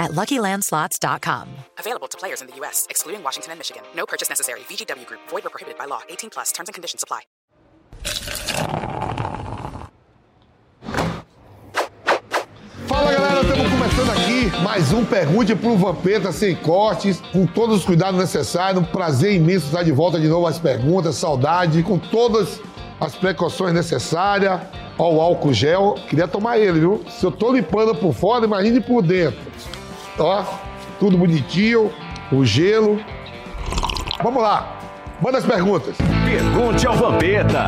at LuckyLandSlots.com. Available to players in the U.S., excluding Washington and Michigan. No purchase necessary. VGW Group. Void or prohibited by law. 18 plus. Terms and conditions apply. Fala galera, estamos começando aqui mais um Pergunte pro Vampeta sem cortes, com todos os cuidados necessários. Um prazer imenso estar de volta de novo às perguntas, saudade, com todas as precauções necessárias. Ó, o álcool gel, queria tomar ele, viu? Se eu tô limpando por fora, imagine por dentro. Ó, tudo bonitinho, o gelo. Vamos lá, manda as perguntas. Pergunte ao Vampeta.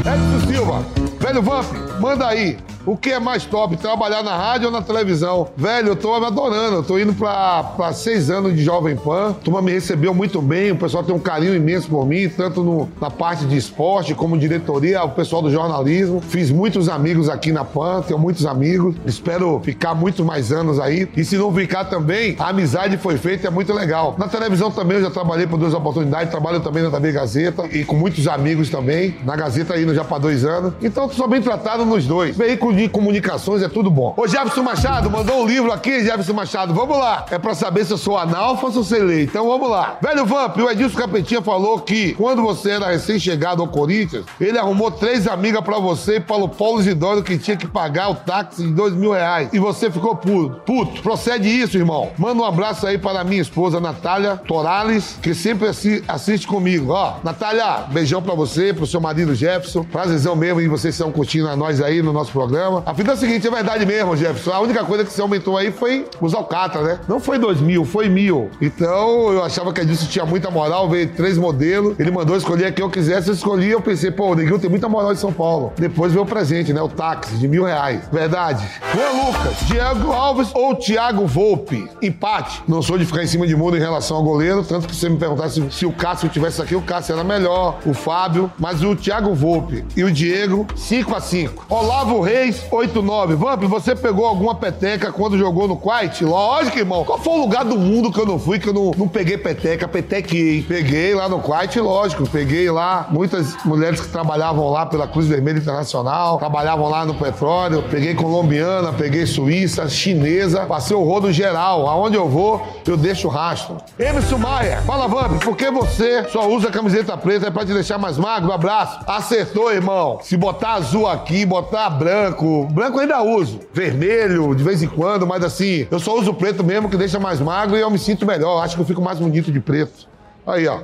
Edson Silva, velho Vamp, manda aí. O que é mais top, trabalhar na rádio ou na televisão? Velho, eu tô adorando. Eu tô indo pra, pra seis anos de Jovem Pan. A turma me recebeu muito bem. O pessoal tem um carinho imenso por mim, tanto no- na parte de esporte como diretoria, o pessoal do jornalismo. Fiz muitos amigos aqui na Pan, tenho muitos amigos. Espero ficar muito mais anos aí. E se não ficar também, a amizade foi feita, é muito legal. Na televisão também eu já trabalhei por duas oportunidades. Trabalho também na TV Gazeta e com muitos amigos também. Na Gazeta indo já pra dois anos. Então, sou bem tratado nos dois. Veículo de comunicações é tudo bom. Ô, Jefferson Machado, mandou um livro aqui, Jefferson Machado. Vamos lá. É pra saber se eu sou analfa ou se eu sei ler. Então, vamos lá. Velho Vamp, o Edilson Capetinha falou que quando você era recém-chegado ao Corinthians, ele arrumou três amigas pra você e falou Paulo Isidoro que tinha que pagar o táxi de dois mil reais. E você ficou puto. Puto. Procede isso, irmão. Manda um abraço aí para minha esposa, Natália Torales, que sempre assi- assiste comigo. Ó, Natália, beijão pra você, pro seu marido Jefferson. Prazerzão mesmo e vocês estão curtindo a nós aí no nosso programa. A vida é a seguinte, é verdade mesmo, Jefferson. A única coisa que você aumentou aí foi os alcatra, né? Não foi dois mil, foi mil. Então, eu achava que a Edilson tinha muita moral, veio três modelos. Ele mandou escolher a quem eu quisesse, eu escolhi. Eu pensei, pô, o Neguinho tem muita moral em São Paulo. Depois veio o presente, né? O táxi de mil reais. Verdade. Juan Lucas, Diego Alves ou Thiago Volpe? Empate. Não sou de ficar em cima de mundo em relação ao goleiro, tanto que você me perguntasse se, se o Cássio tivesse aqui, o Cássio era melhor, o Fábio, mas o Thiago Volpe e o Diego, 5 a 5 Olavo Reis, 8-9. Vamp, você pegou alguma peteca quando jogou no Quite? Lógico, irmão. Qual foi o lugar do mundo que eu não fui, que eu não, não peguei peteca? Petequei. Peguei lá no Quite, lógico. Peguei lá muitas mulheres que trabalhavam lá pela Cruz Vermelha Internacional, trabalhavam lá no petróleo. Peguei colombiana, peguei suíça, chinesa. Passei o rodo geral. Aonde eu vou, eu deixo rastro. Emerson Maia, fala, Vamp, por que você só usa camiseta preta? É pra te deixar mais magro? Abraço. Acertou, irmão. Se botar azul aqui, botar branco. Branco eu ainda uso. Vermelho, de vez em quando, mas assim, eu só uso preto mesmo, que deixa mais magro e eu me sinto melhor. Acho que eu fico mais bonito de preto. Aí, ó.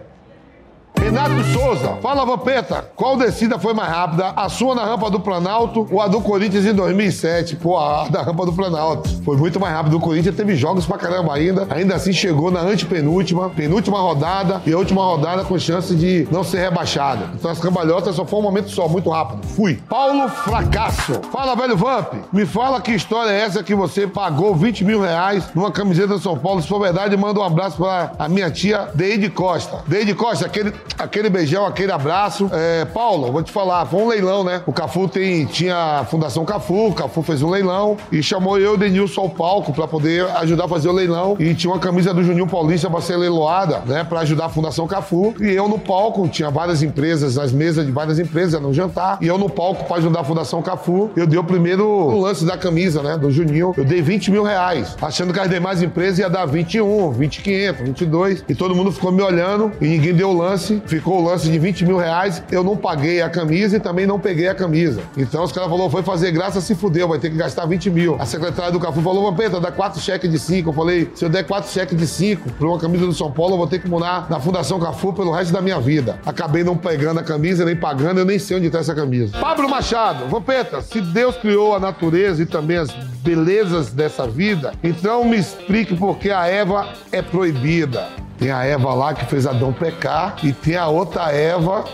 Renato Souza, fala Vampeta, qual descida foi mais rápida? A sua na rampa do Planalto ou a do Corinthians em 2007? Pô, a da rampa do Planalto. Foi muito mais rápido. O Corinthians teve jogos pra caramba ainda. Ainda assim chegou na antepenúltima, penúltima rodada e a última rodada com chance de não ser rebaixada. Então as cambalhotas só foi um momento só, muito rápido. Fui. Paulo Fracasso, fala velho Vamp, me fala que história é essa que você pagou 20 mil reais numa camiseta São Paulo. Se for verdade, manda um abraço pra a minha tia Deide Costa. Deide Costa, aquele, aquele beijão, aquele abraço. É, Paulo, vou te falar, foi um leilão, né? O Cafu tem, tinha a Fundação Cafu, o Cafu fez um leilão e chamou eu e o Denilson ao palco pra poder ajudar a fazer o leilão. E tinha uma camisa do Juninho Paulista pra ser leiloada, né? Pra ajudar a Fundação Cafu. E eu no palco, tinha várias empresas, as mesas de várias empresas no jantar. E eu no palco pra ajudar a Fundação Cafu. Eu dei o primeiro lance da camisa, né? Do Juninho. Eu dei 20 mil reais, achando que as demais empresas ia dar 21, 20, 500, 22. E todo mundo ficou me olhando e ninguém deu o lance. Ficou o lance de 20 mil reais. Eu não paguei a camisa e também não peguei a camisa. Então os caras falaram, foi fazer graça, se fudeu, vai ter que gastar 20 mil. A secretária do Cafu falou, Vampeta, dá quatro cheques de cinco. Eu falei, se eu der quatro cheques de cinco pra uma camisa do São Paulo, eu vou ter que morar na Fundação Cafu pelo resto da minha vida. Acabei não pegando a camisa, nem pagando, eu nem sei onde tá essa camisa. Pablo Machado, Vampeta, se Deus criou a natureza e também as belezas dessa vida, então me explique por que a Eva é proibida. Tem a Eva lá que fez Adão pecar e tem a outra Eva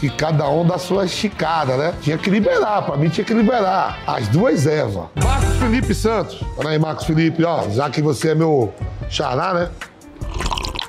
que cada um dá sua esticada, né? Tinha que liberar, pra mim tinha que liberar. As duas Eva. Marcos Felipe Santos. Olha aí, Marcos Felipe, ó, já que você é meu xará, né?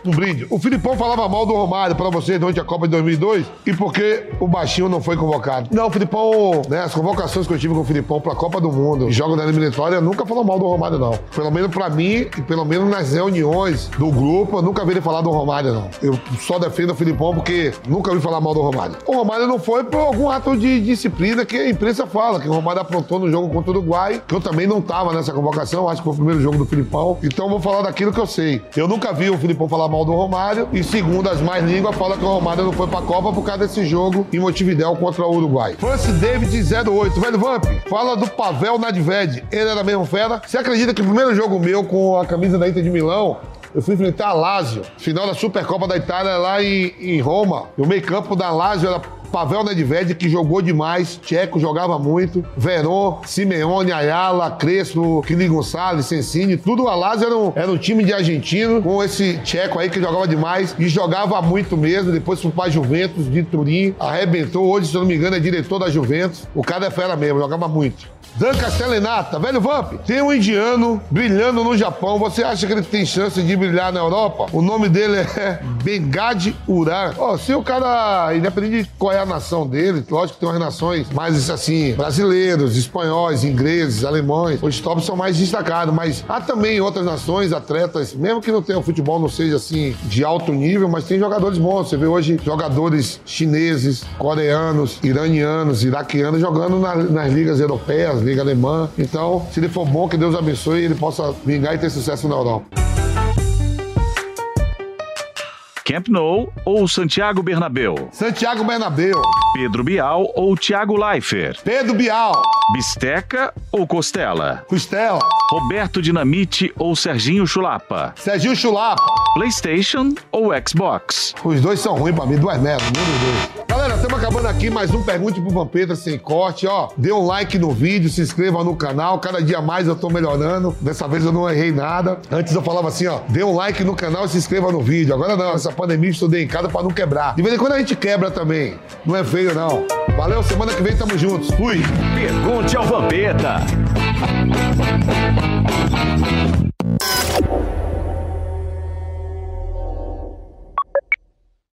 Um brinde. O Filipão falava mal do Romário pra vocês durante a Copa de 2002 e porque o baixinho não foi convocado. Não, o Filipão, né, as convocações que eu tive com o Filipão pra Copa do Mundo e jogos da eliminatória, nunca falou mal do Romário, não. Pelo menos pra mim e pelo menos nas reuniões do grupo, eu nunca vi ele falar do Romário, não. Eu só defendo o Filipão porque nunca vi falar mal do Romário. O Romário não foi por algum ato de disciplina que a imprensa fala, que o Romário aprontou no jogo contra o Uruguai, que eu também não tava nessa convocação, acho que foi o primeiro jogo do Filipão. Então vou falar daquilo que eu sei. Eu nunca vi o Filipão falar mal do Romário e segundo as mais línguas, fala que o Romário não foi pra Copa por causa desse jogo em Montevidéu contra o Uruguai. Francis David 08, velho Vamp, fala do Pavel Nadved. Ele era mesmo fera. Você acredita que o primeiro jogo meu com a camisa da Inter de Milão eu fui enfrentar a Lazio, final da Supercopa da Itália lá em, em Roma. E o meio-campo da Lazio era Pavel Nedved, que jogou demais, Tcheco jogava muito, Verón, Simeone, Ayala, Crespo, Kili Gonçalves, Sensini, tudo a Lazio era um, era um time de argentino, com esse Tcheco aí que jogava demais e jogava muito mesmo, depois foi pra Juventus de Turim, arrebentou, hoje, se eu não me engano, é diretor da Juventus, o cara é fera mesmo, jogava muito. Dan Castellanata, velho Vamp, tem um indiano brilhando no Japão. Você acha que ele tem chance de brilhar na Europa? O nome dele é Bengad Uran. Ó, se o cara, independente de qual é a nação dele, lógico que tem umas nações mais assim, brasileiros, espanhóis, ingleses, alemães, os tops são mais destacados, mas há também outras nações, atletas, mesmo que não tenha o futebol não seja assim de alto nível, mas tem jogadores bons. Você vê hoje jogadores chineses, coreanos, iranianos, iraquianos jogando na, nas ligas europeias, Liga Alemã. Então, se ele for bom, que Deus abençoe e ele possa vingar e ter sucesso na Europa. Camp Nou ou Santiago Bernabéu? Santiago Bernabéu. Pedro Bial ou Thiago Leifert? Pedro Bial. Bisteca ou Costela? Costela. Roberto Dinamite ou Serginho Chulapa? Serginho Chulapa. PlayStation ou Xbox? Os dois são ruins pra mim, duas merdas. Galera, estamos acabando aqui mais um Pergunte pro Vampeta sem corte, ó. Dê um like no vídeo, se inscreva no canal. Cada dia mais eu tô melhorando. Dessa vez eu não errei nada. Antes eu falava assim, ó. Dê um like no canal e se inscreva no vídeo. Agora não, essa pandemia estudei em casa pra não quebrar. De vez em quando a gente quebra também. Não é feio, não. Valeu, semana que vem tamo juntos. Fui. Pergunte ao Vampeta.